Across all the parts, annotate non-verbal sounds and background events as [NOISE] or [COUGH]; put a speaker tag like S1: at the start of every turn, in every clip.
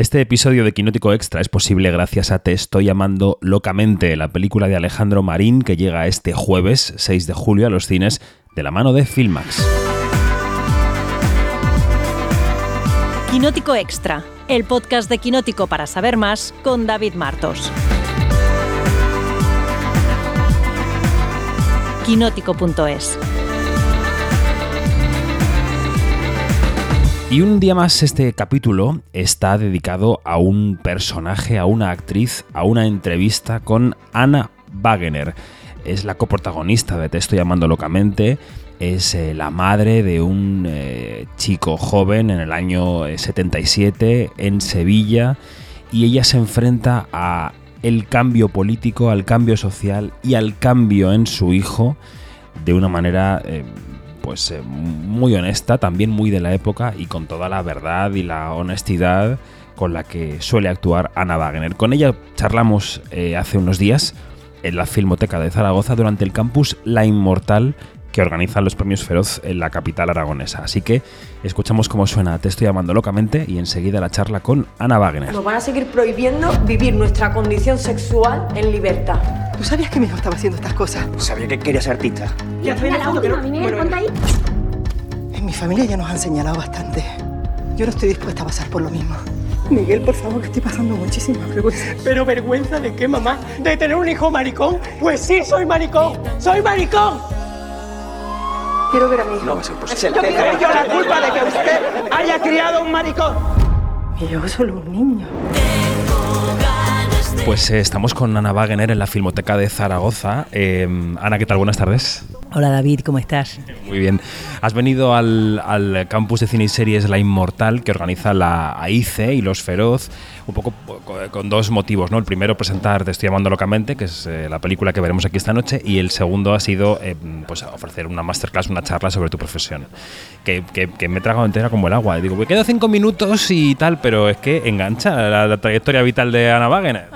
S1: Este episodio de Quinótico Extra es posible gracias a Te estoy llamando locamente, la película de Alejandro Marín que llega este jueves 6 de julio a los cines de la mano de Filmax.
S2: Quinótico Extra, el podcast de Quinótico para saber más con David Martos. Quinótico.es
S1: Y un día más este capítulo está dedicado a un personaje, a una actriz, a una entrevista con Anna Wagener. Es la coprotagonista de Te estoy llamando locamente. Es eh, la madre de un eh, chico joven en el año 77 eh, en Sevilla y ella se enfrenta a el cambio político, al cambio social y al cambio en su hijo de una manera pues eh, muy honesta, también muy de la época y con toda la verdad y la honestidad con la que suele actuar Ana Wagner. Con ella charlamos eh, hace unos días en la Filmoteca de Zaragoza durante el campus La Inmortal que organizan los premios Feroz en la capital aragonesa. Así que escuchamos cómo suena Te estoy llamando locamente y enseguida la charla con Ana Wagner.
S3: Nos van a seguir prohibiendo vivir nuestra condición sexual en libertad.
S4: ¿Tú sabías que mi hijo estaba haciendo estas cosas?
S5: Sabía que quería ser artista.
S6: ¿Ya la última, bueno, ahí.
S4: En mi familia ya nos han señalado bastante. Yo no estoy dispuesta a pasar por lo mismo. Miguel, por favor, que estoy pasando muchísima vergüenza.
S7: ¿Pero vergüenza de qué, mamá? ¿De tener un hijo maricón? Pues sí, soy maricón. ¡Soy maricón!
S4: Quiero ver a mi hijo.
S5: No va a ser posible.
S7: Yo tengo yo la culpa de que usted haya criado un maricón.
S4: Y yo solo un niño.
S1: Pues eh, estamos con Ana Wagener en la Filmoteca de Zaragoza. Eh, Ana, ¿qué tal? Buenas tardes.
S8: Hola David, ¿cómo estás?
S1: Muy bien. Has venido al, al, campus de cine y series La Inmortal que organiza la AICE y Los Feroz, un poco con dos motivos. ¿no? El primero, presentar Te estoy llamando locamente, que es eh, la película que veremos aquí esta noche, y el segundo ha sido eh, pues, ofrecer una masterclass, una charla sobre tu profesión, que, que, que me he tragado entera como el agua. Digo, me quedo cinco minutos y tal, pero es que engancha la, la trayectoria vital de Ana Wagener.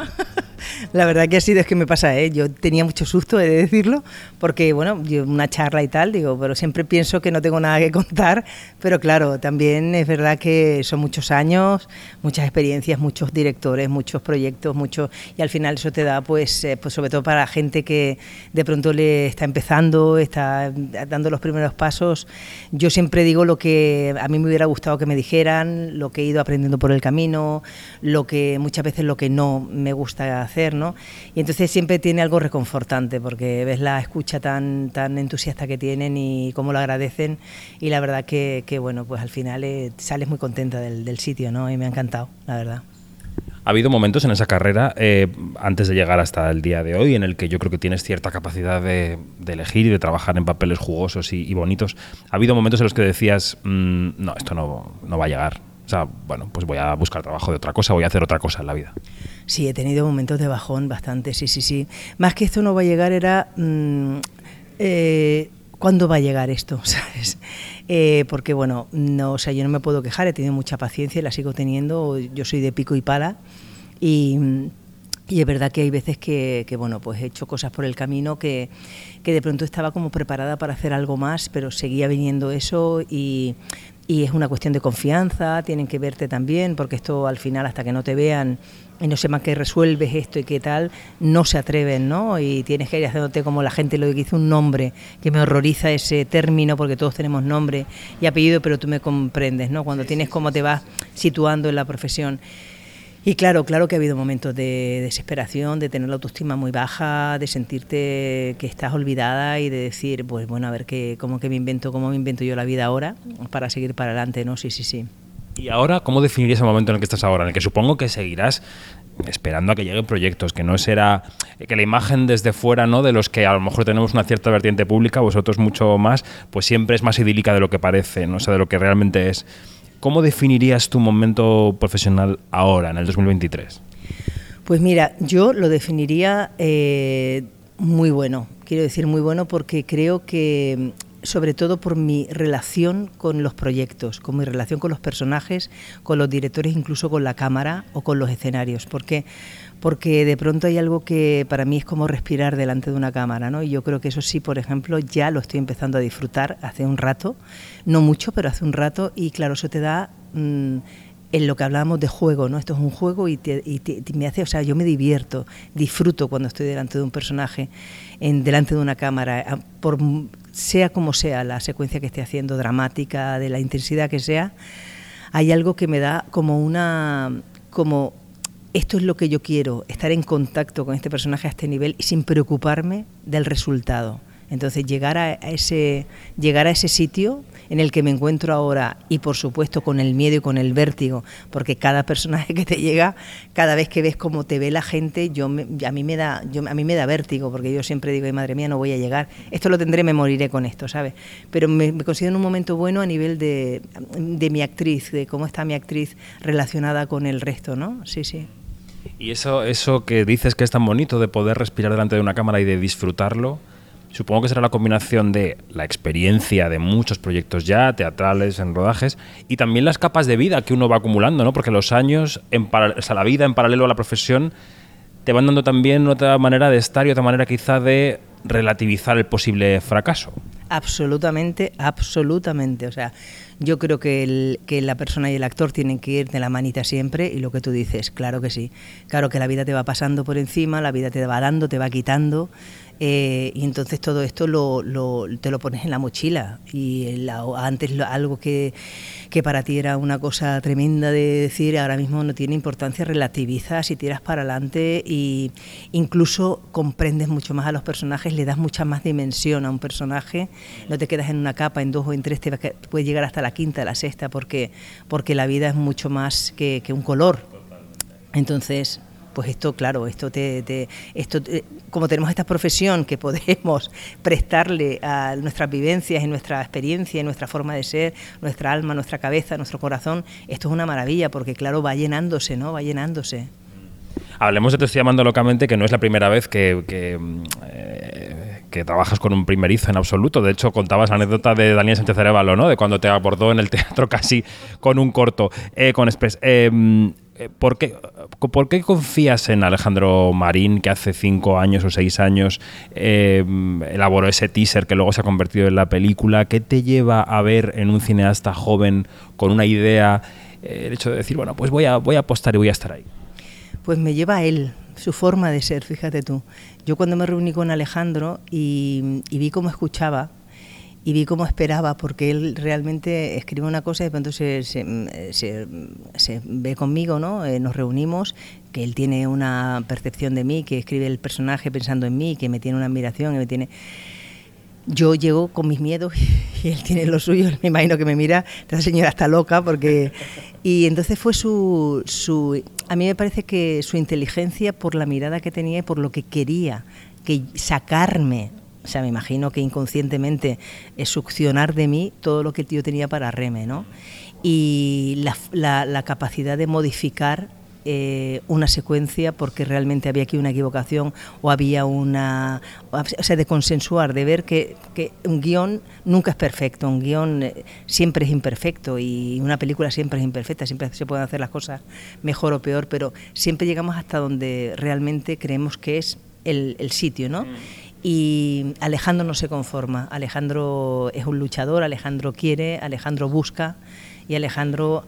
S8: La verdad que sido es que me pasa, ¿eh? yo tenía mucho susto de decirlo, porque bueno, una charla y tal, digo, pero siempre pienso que no tengo nada que contar, pero claro, también es verdad que son muchos años, muchas experiencias, muchos directores, muchos proyectos, muchos, y al final eso te da, pues, eh, pues sobre todo para gente que de pronto le está empezando, está dando los primeros pasos, yo siempre digo lo que a mí me hubiera gustado que me dijeran, lo que he ido aprendiendo por el camino, lo que muchas veces lo que no me gusta hacer, ¿no? Y entonces siempre tiene algo reconfortante porque ves la escucha tan, tan entusiasta que tienen y cómo lo agradecen y la verdad que, que bueno, pues al final eh, sales muy contenta del, del, sitio, ¿no? Y me ha encantado, la verdad.
S1: Ha habido momentos en esa carrera, eh, antes de llegar hasta el día de hoy, en el que yo creo que tienes cierta capacidad de, de elegir y de trabajar en papeles jugosos y, y, bonitos. Ha habido momentos en los que decías, mmm, no, esto no, no va a llegar. O sea, bueno, pues voy a buscar trabajo de otra cosa, voy a hacer otra cosa en la vida.
S8: Sí, he tenido momentos de bajón bastante, sí, sí, sí. Más que esto no va a llegar era... Mmm, ¿Cuándo va a llegar esto? [LAUGHS] ¿Sabes? Eh, porque bueno, no, o sea, yo no me puedo quejar, he tenido mucha paciencia y la sigo teniendo, yo soy de pico y pala y, y es verdad que hay veces que, que, bueno, pues he hecho cosas por el camino que, que de pronto estaba como preparada para hacer algo más, pero seguía viniendo eso y y es una cuestión de confianza, tienen que verte también, porque esto al final hasta que no te vean y no sepan que resuelves esto y qué tal, no se atreven, ¿no? Y tienes que ir haciéndote como la gente lo dice un nombre, que me horroriza ese término porque todos tenemos nombre y apellido, pero tú me comprendes, ¿no? Cuando tienes cómo te vas situando en la profesión. Y claro, claro que ha habido momentos de desesperación, de tener la autoestima muy baja, de sentirte que estás olvidada y de decir, pues bueno, a ver qué, cómo que me invento, cómo me invento yo la vida ahora para seguir para adelante, ¿no? Sí, sí, sí.
S1: ¿Y ahora cómo definirías el momento en el que estás ahora? En el que supongo que seguirás esperando a que lleguen proyectos, que no será que la imagen desde fuera, ¿no? De los que a lo mejor tenemos una cierta vertiente pública, vosotros mucho más, pues siempre es más idílica de lo que parece, no sea, de lo que realmente es. ¿Cómo definirías tu momento profesional ahora, en el 2023?
S8: Pues mira, yo lo definiría eh, muy bueno. Quiero decir muy bueno porque creo que sobre todo por mi relación con los proyectos, con mi relación con los personajes, con los directores, incluso con la cámara o con los escenarios. Porque porque de pronto hay algo que para mí es como respirar delante de una cámara, ¿no? Y yo creo que eso sí, por ejemplo, ya lo estoy empezando a disfrutar hace un rato, no mucho, pero hace un rato, y claro, eso te da mmm, en lo que hablábamos de juego, ¿no? Esto es un juego y, me hace, o sea, yo me divierto, disfruto cuando estoy delante de un personaje, en, delante de una cámara, por sea como sea la secuencia que esté haciendo, dramática, de la intensidad que sea, hay algo que me da como una, como esto es lo que yo quiero, estar en contacto con este personaje a este nivel y sin preocuparme del resultado. Entonces llegar a ese, llegar a ese sitio en el que me encuentro ahora y por supuesto con el miedo y con el vértigo, porque cada personaje [LAUGHS] que te llega, cada vez que ves cómo te ve la gente, yo a mí me da a mí me da vértigo, porque yo siempre digo, madre mía, no voy a llegar, esto lo tendré, me moriré con esto, ¿sabes? Pero me, considero en un momento bueno a nivel de, de mi actriz, de cómo está mi actriz relacionada con el resto, ¿no? Sí, sí.
S1: Y eso, eso que dices que es tan bonito de poder respirar delante de una cámara y de disfrutarlo, Supongo que será la combinación de la experiencia de muchos proyectos ya, teatrales, en rodajes, y también las capas de vida que uno va acumulando, ¿no? Porque los años, en o sea, la vida en paralelo a la profesión, te van dando también otra manera de estar y otra manera quizá de relativizar el posible fracaso.
S8: Absolutamente, absolutamente. O sea, yo creo que, que la persona y el actor tienen que ir de la manita siempre y lo que tú dices, claro que sí. Claro que la vida te va pasando por encima, la vida te va dando, te va quitando eh, y entonces todo esto lo, te lo pones en la mochila. Y antes algo que, que, para ti era una cosa tremenda de decir, ahora mismo no tiene importancia, relativizas y tiras para adelante y incluso comprendes mucho más a los personajes, le das mucha más dimensión a un personaje, no te quedas en una capa, en dos o en tres, te puedes llegar hasta la quinta, la sexta, porque, porque la vida es mucho más que, que un color. Entonces, pues esto, claro, esto te, esto como tenemos esta profesión que podemos [LAUGHS] prestarle a nuestras vivencias y nuestra experiencia y nuestra forma de ser, nuestra alma, nuestra cabeza, nuestro corazón, esto es una maravilla porque claro, va llenándose, ¿no? Va llenándose.
S1: Hablemos de Te estoy llamando locamente, que no es la primera vez que, que, eh, trabajas con un primerizo en absoluto. De hecho, contabas la anécdota de Daniel Sánchez Arevalo, ¿no? De cuando te abordó en el [LAUGHS] teatro casi con un corto, eh, con Express. Eh, eh, ¿por qué, ¿por qué, confías en Alejandro Marín, que hace cinco años o seis años eh, elaboró ese teaser que luego se ha convertido en la película? ¿Qué te lleva a ver en un cineasta joven con una idea eh, el hecho de decir, bueno, pues voy a, voy a apostar y voy a estar ahí?
S8: Pues me lleva a él, su forma de ser, fíjate tú. Yo cuando me reuní con Alejandro y, vi cómo escuchaba, y vi cómo esperaba, porque él realmente escribe una cosa y de pronto se, se, ve conmigo, ¿no? Eh, nos reunimos, que él tiene una percepción de mí, que escribe el personaje pensando en mí, que me tiene una admiración, que me tiene... Yo llego con mis miedos y él tiene los suyos, me imagino que me mira, esta señora está loca, porque... Y entonces fue su, su... A mí me parece que su inteligencia por la mirada que tenía y por lo que quería, que sacarme o sea, me imagino que inconscientemente succionar de mí todo lo que yo tenía para Reme, ¿no? Y la, capacidad de modificar eh, una secuencia porque realmente había aquí una equivocación o había una... O sea, de consensuar, de ver que, un guion nunca es perfecto, un guion eh, siempre es imperfecto y una película siempre es imperfecta, siempre se pueden hacer las cosas mejor o peor, pero siempre llegamos hasta donde realmente creemos que es el, el sitio, ¿no? Mm. Y Alejandro no se conforma, Alejandro es un luchador, Alejandro quiere, Alejandro busca y Alejandro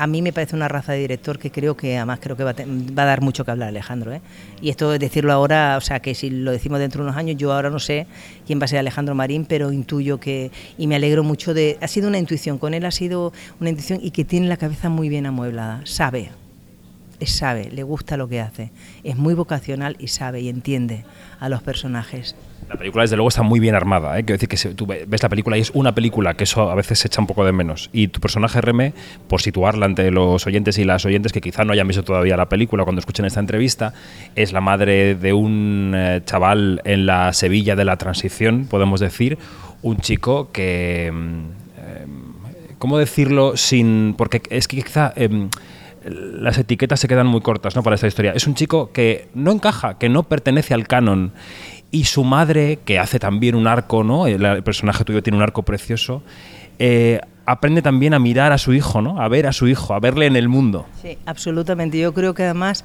S8: a mí me parece una raza de director que creo que además creo que va a, dar mucho que hablar Alejandro. ¿eh? Y esto es decirlo ahora, o sea que si lo decimos dentro de unos años, yo ahora no sé quién va a ser Alejandro Marín, pero intuyo que, y me alegro mucho de, ha sido una intuición, con él ha sido una intuición y que tiene la cabeza muy bien amueblada, sabe, sabe, le gusta lo que hace, es muy vocacional y sabe y entiende a los personajes.
S1: La película, desde luego, está muy bien armada. ¿eh? Quiero decir que tú ves la película y es una película, que eso a veces se echa un poco de menos. Y tu personaje Reme, por situarla ante los oyentes y las oyentes que quizá no hayan visto todavía la película cuando escuchen esta entrevista, es la madre de un eh, chaval en la Sevilla de la transición, podemos decir. Un chico que. Mm, eh, ¿Cómo decirlo sin.? Porque es que quizá. Las etiquetas se quedan muy cortas ¿no? para esta historia. Es un chico que no encaja, que no pertenece al canon. Y su madre, que hace también un arco, ¿no? el, personaje tuyo tiene un arco precioso, eh, aprende también a mirar a su hijo, ¿no? a ver a su hijo, a verle en el mundo.
S8: Sí, absolutamente. Yo creo que además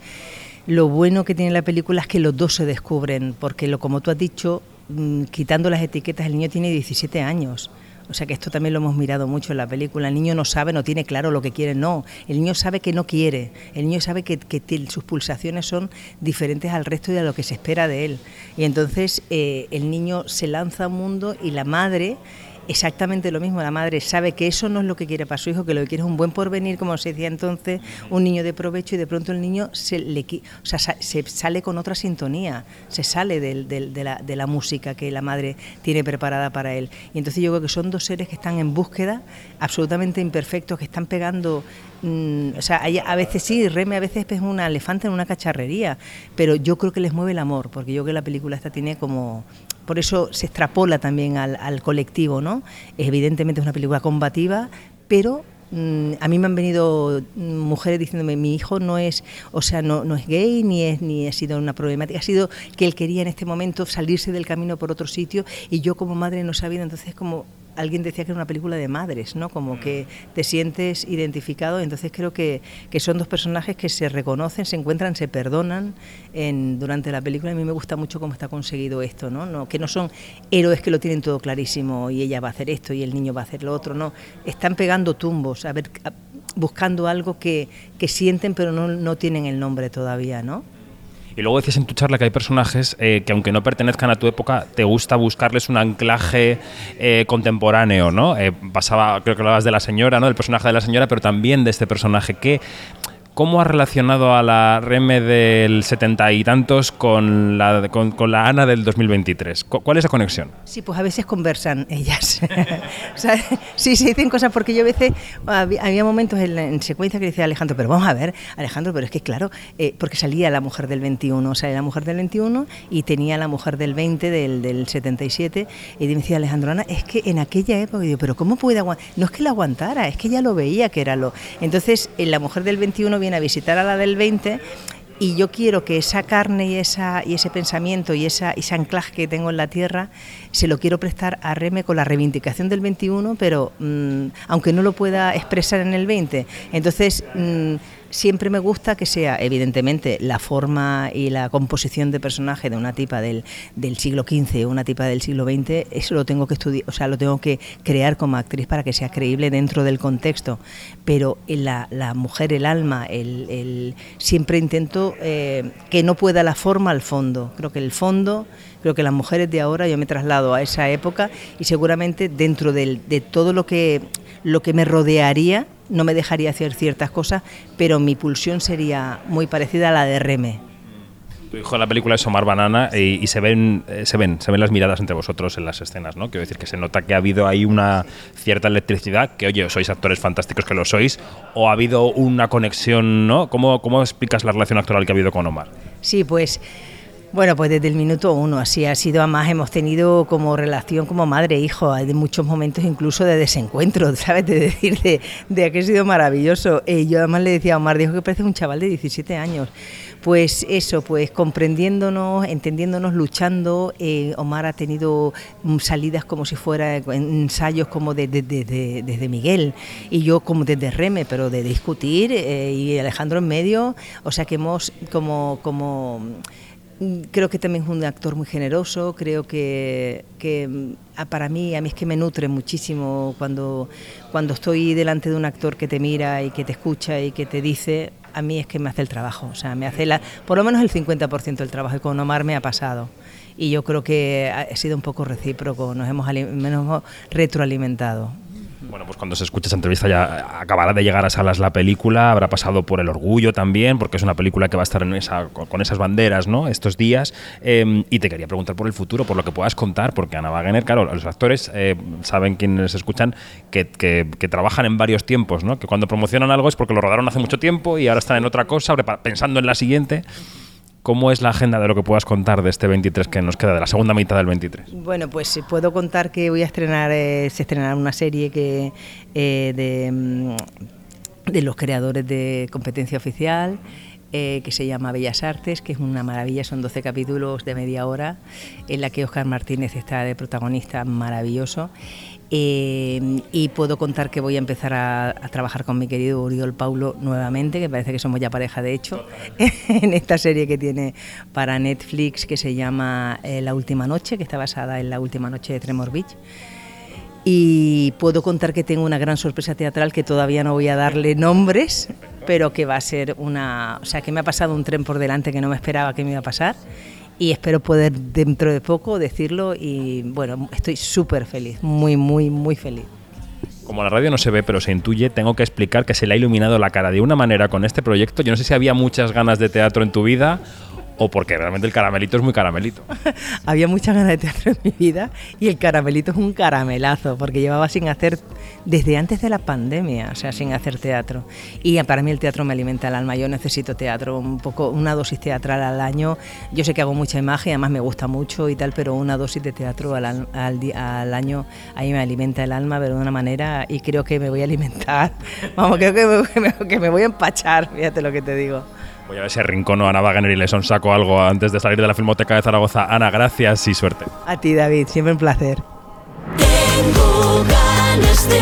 S8: lo bueno que tiene la película es que los dos se descubren, porque lo, como tú has dicho, mm, quitando las etiquetas, el niño tiene 17 años. O sea que esto también lo hemos mirado mucho en la película. El niño no sabe, no tiene claro lo que quiere, no. El niño sabe que no quiere. El niño sabe que, sus pulsaciones son diferentes al resto y a lo que se espera de él. Y entonces eh, el niño se lanza a un mundo y la madre exactamente lo mismo. La madre sabe que eso no es lo que quiere para su hijo, que lo que quiere es un buen porvenir, como se decía entonces, un niño de provecho y de pronto el niño se, le, o sea, se sale con otra sintonía, se sale de, la, música que la madre tiene preparada para él. Y entonces yo creo que son dos seres que están en búsqueda, absolutamente imperfectos, que están pegando mm, o sea, a veces sí, Reme a veces es un elefante en una cacharrería, pero yo creo que les mueve el amor, porque yo creo que la película esta tiene como por eso se extrapola también al, colectivo, ¿no? Evidentemente es una película combativa, pero mm, a mí me han venido mm, mujeres diciéndome mi hijo no es o sea no, no es gay ni es ni ha sido una problemática ha sido que él quería en este momento salirse del camino por otro sitio y yo como madre no sabía entonces como alguien decía que era una película de madres, ¿no? Como que te sientes identificado. Entonces creo que, que son dos personajes que se reconocen, se encuentran, se perdonan en, durante la película. A mí me gusta mucho cómo está conseguido esto, ¿no? ¿no? Que no son héroes que lo tienen todo clarísimo y ella va a hacer esto y el niño va a hacer lo otro, no. Están pegando tumbos, a ver, buscando algo que, que sienten pero no, no tienen el nombre todavía, ¿no?
S1: Y luego decías en tu charla que hay personajes eh, que aunque no pertenezcan a tu época, te gusta buscarles un anclaje eh, contemporáneo, ¿no? Eh, pasaba, creo que hablabas de la señora, ¿no? Del personaje de la señora, pero también de este personaje. que ¿Cómo ha relacionado a la Reme del setenta y tantos con la, con, la Ana del 2023? ¿Cuál es la conexión?
S8: Sí, pues a veces conversan ellas. [LAUGHS] o sea, sí, se dicen cosas porque yo a veces, había, momentos en, secuencia que decía Alejandro, pero vamos a ver, Alejandro, pero es que claro, eh, porque salía la mujer del 21, o sea, la mujer del 21 y tenía la mujer del 20, del, del 77, y me decía Alejandro, Ana, es que en aquella época, digo, pero ¿cómo puede aguantar? No es que la aguantara, es que ya lo veía que era lo... Entonces, en la mujer del 21 a visitar a la del 20 y yo quiero que esa carne y, esa, y ese pensamiento y esa, ese anclaje que tengo en la tierra se lo quiero prestar a Reme con la reivindicación del 21, pero mm, aunque no lo pueda expresar en el 20. Entonces, mm, siempre me gusta que sea, evidentemente, la forma y la composición de personaje de una tipa del, del siglo XV o una tipa del siglo XX, eso lo tengo que estudiar, o sea, lo tengo que crear como actriz para que sea creíble dentro del contexto. Pero la, la mujer, el alma, el, siempre intento eh, que no pueda la forma al fondo. Creo que el fondo creo que las mujeres de ahora, yo me traslado a esa época y seguramente dentro de todo lo que, lo que me rodearía, no me dejaría hacer ciertas cosas, pero mi pulsión sería muy parecida a la de Reme.
S1: Tu hijo en la película es Omar Banana y, se ven eh, se ven se ven las miradas entre vosotros en las escenas, ¿no? Quiero decir que se nota que ha habido ahí una cierta electricidad, que oye, sois actores fantásticos que lo sois, o ha habido una conexión, ¿no? ¿Cómo, cómo explicas la relación actoral que ha habido con Omar?
S8: Sí, pues bueno, pues desde el minuto uno, así ha sido. Además, hemos tenido como relación como madre e hay muchos momentos incluso de desencuentro, [LAUGHS] ¿sabes? De decir, de, de que ha sido maravilloso. Eh, yo además le decía a Omar, dijo que parece un chaval de 17 años. Pues eso, pues comprendiéndonos, entendiéndonos, luchando. Eh, Omar ha tenido mm, salidas como si fuera ensayos como desde de, de, Miguel y yo como desde Reme, pero de discutir eh, y Alejandro en medio. O sea que hemos como... como creo que también es un actor muy generoso, creo que, mm, para mí, a mí es que me nutre muchísimo cuando, cuando estoy delante de un actor que te mira y que te escucha y que te dice, a mí es que me hace el trabajo, o sea, me hace la, por lo menos el 50% del trabajo y con Omar me ha pasado. Y yo creo que ha sido un poco recíproco, nos hemos, nos hemos retroalimentado.
S1: Bueno, pues cuando se escuche esa entrevista ya acabará de llegar a salas la película, habrá pasado por el orgullo también, porque es una película que va a estar en esa, con esas banderas ¿no? estos días. Em, y te quería preguntar por el futuro, por lo que puedas contar, porque Ana Wagener, claro, los actores eh, saben quienes escuchan que, que, que, trabajan en varios tiempos, ¿no? que cuando promocionan algo es porque lo rodaron hace mucho tiempo y ahora están en otra cosa, pensando en la siguiente. ¿Cómo es la agenda de lo que puedas contar de este 23 que nos queda, de la segunda mitad del 23?
S8: Bueno, pues puedo contar que voy a estrenar, eh, se estrenará una serie que eh, de, mm, de los creadores de competencia oficial. Eh, que se llama Bellas Artes, que es una maravilla, son 12 capítulos de media hora, en la que Oscar Martínez está de protagonista maravilloso. Eh, y puedo contar que voy a empezar a, trabajar con mi querido Uriol Paulo nuevamente, que parece que somos ya pareja de hecho, [LAUGHS] en esta serie que tiene para Netflix que se llama eh, La Última Noche, que está basada en La Última Noche de Tremor Beach. y puedo contar que tengo una gran sorpresa teatral que todavía no voy a darle nombres, pero que va a ser una... O sea, que me ha pasado un tren por delante que no me esperaba que me iba a pasar y espero poder dentro de poco decirlo y bueno, estoy súper feliz, muy, muy, muy feliz.
S1: Como la radio no se ve, pero se intuye, tengo que explicar que se le ha iluminado la cara de una manera con este proyecto. Yo no sé si había muchas ganas de teatro en tu vida o porque realmente el caramelito es muy caramelito. [LAUGHS]
S8: Había muchas ganas de teatro en mi vida y el caramelito es un caramelazo, porque llevaba sin hacer desde antes de la pandemia, o sea, sin hacer teatro. Y para mí el teatro me alimenta el alma, yo necesito teatro, un poco, una dosis teatral al año. Yo sé que hago mucha imagen, además me gusta mucho y tal, pero una dosis de teatro al, al, al año ahí me alimenta el alma, pero de una manera, y creo que me voy a alimentar, [LAUGHS] vamos, creo que me, [LAUGHS] que me voy a empachar, fíjate lo que te digo.
S1: Voy a ver si rincono a Ana Wagner y le saco algo antes de salir de la Filmoteca de Zaragoza. Ana, gracias y suerte.
S8: A ti, David, siempre un placer.
S5: Tengo ganas de